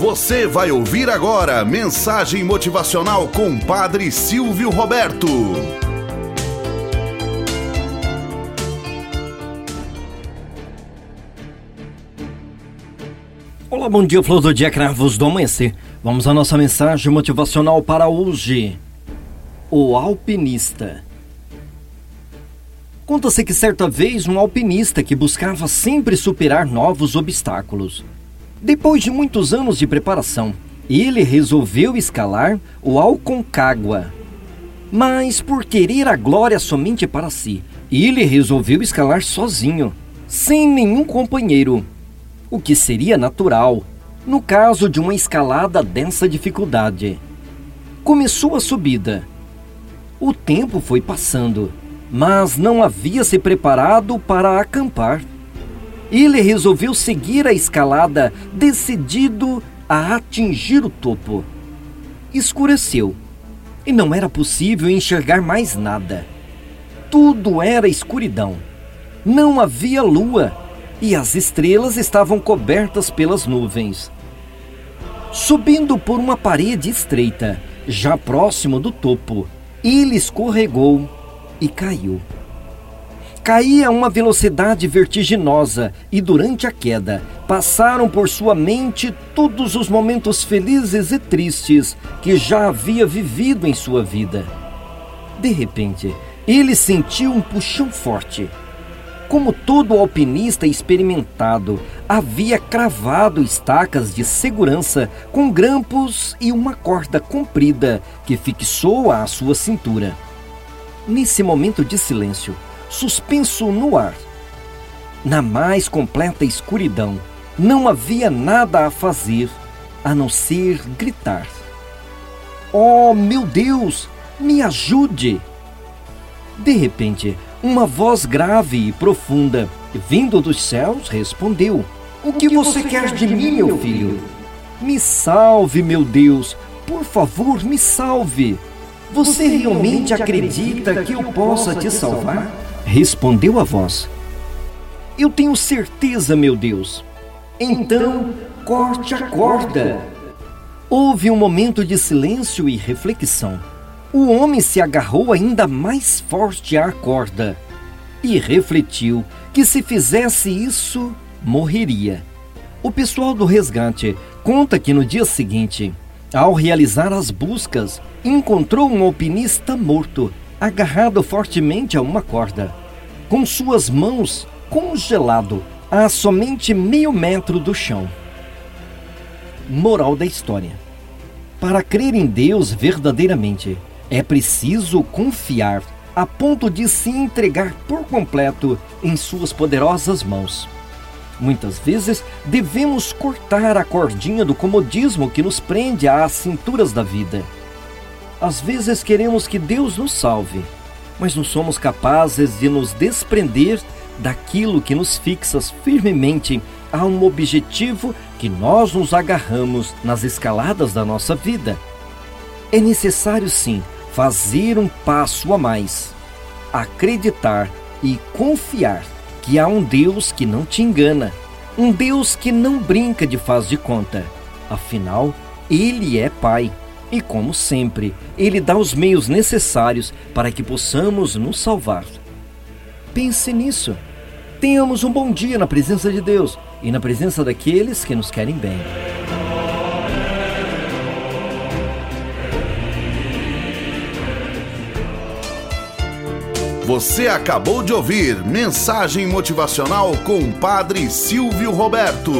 Você vai ouvir agora mensagem motivacional com Padre Silvio Roberto. Olá, bom dia, flor do dia, cravos do amanhecer. Vamos à nossa mensagem motivacional para hoje. O alpinista. Conta-se que certa vez um alpinista que buscava sempre superar novos obstáculos depois de muitos anos de preparação, ele resolveu escalar o Alconcagua. Mas por querer a glória somente para si, ele resolveu escalar sozinho, sem nenhum companheiro, o que seria natural no caso de uma escalada dessa dificuldade. Começou a subida. O tempo foi passando, mas não havia se preparado para acampar ele resolveu seguir a escalada, decidido a atingir o topo. Escureceu e não era possível enxergar mais nada. Tudo era escuridão. Não havia lua e as estrelas estavam cobertas pelas nuvens. Subindo por uma parede estreita, já próximo do topo, ele escorregou e caiu caía a uma velocidade vertiginosa e durante a queda passaram por sua mente todos os momentos felizes e tristes que já havia vivido em sua vida. De repente, ele sentiu um puxão forte. Como todo alpinista experimentado, havia cravado estacas de segurança com grampos e uma corda comprida que fixou à sua cintura. Nesse momento de silêncio, suspenso no ar. Na mais completa escuridão, não havia nada a fazer a não ser gritar: Oh, meu Deus, me ajude! De repente, uma voz grave e profunda, vindo dos céus, respondeu: O que, você, quer de mim, meu filho? Me salve, meu Deus, por favor, me salve. Você realmente acredita que eu possa te salvar? Respondeu a voz: Eu tenho certeza, meu Deus. Então, corte a corda. Houve um momento de silêncio e reflexão. O homem se agarrou ainda mais forte à corda e refletiu que se fizesse isso, morreria. O pessoal do resgate conta que no dia seguinte, ao realizar as buscas, encontrou um alpinista morto, agarrado fortemente a uma corda com suas mãos congelado a somente meio metro do chão. Moral da história: Para crer em Deus verdadeiramente, é preciso confiar a ponto de se entregar por completo em Suas poderosas mãos. Muitas vezes devemos cortar a cordinha do comodismo que nos prende às cinturas da vida. Às vezes queremos que Deus nos salve mas não somos capazes de nos desprender daquilo que nos fixa firmemente a um objetivo que nós nos agarramos nas escaladas da nossa vida. É necessário sim fazer um passo a mais, acreditar e confiar que há um Deus que não te engana, um Deus que não brinca de faz de conta. Afinal, Ele é Pai e, como sempre, Ele dá os meios necessários para que possamos nos salvar. Pense nisso. Tenhamos um bom dia na presença de Deus e na presença daqueles que nos querem bem. Você acabou de ouvir Mensagem Motivacional com o Padre Silvio Roberto.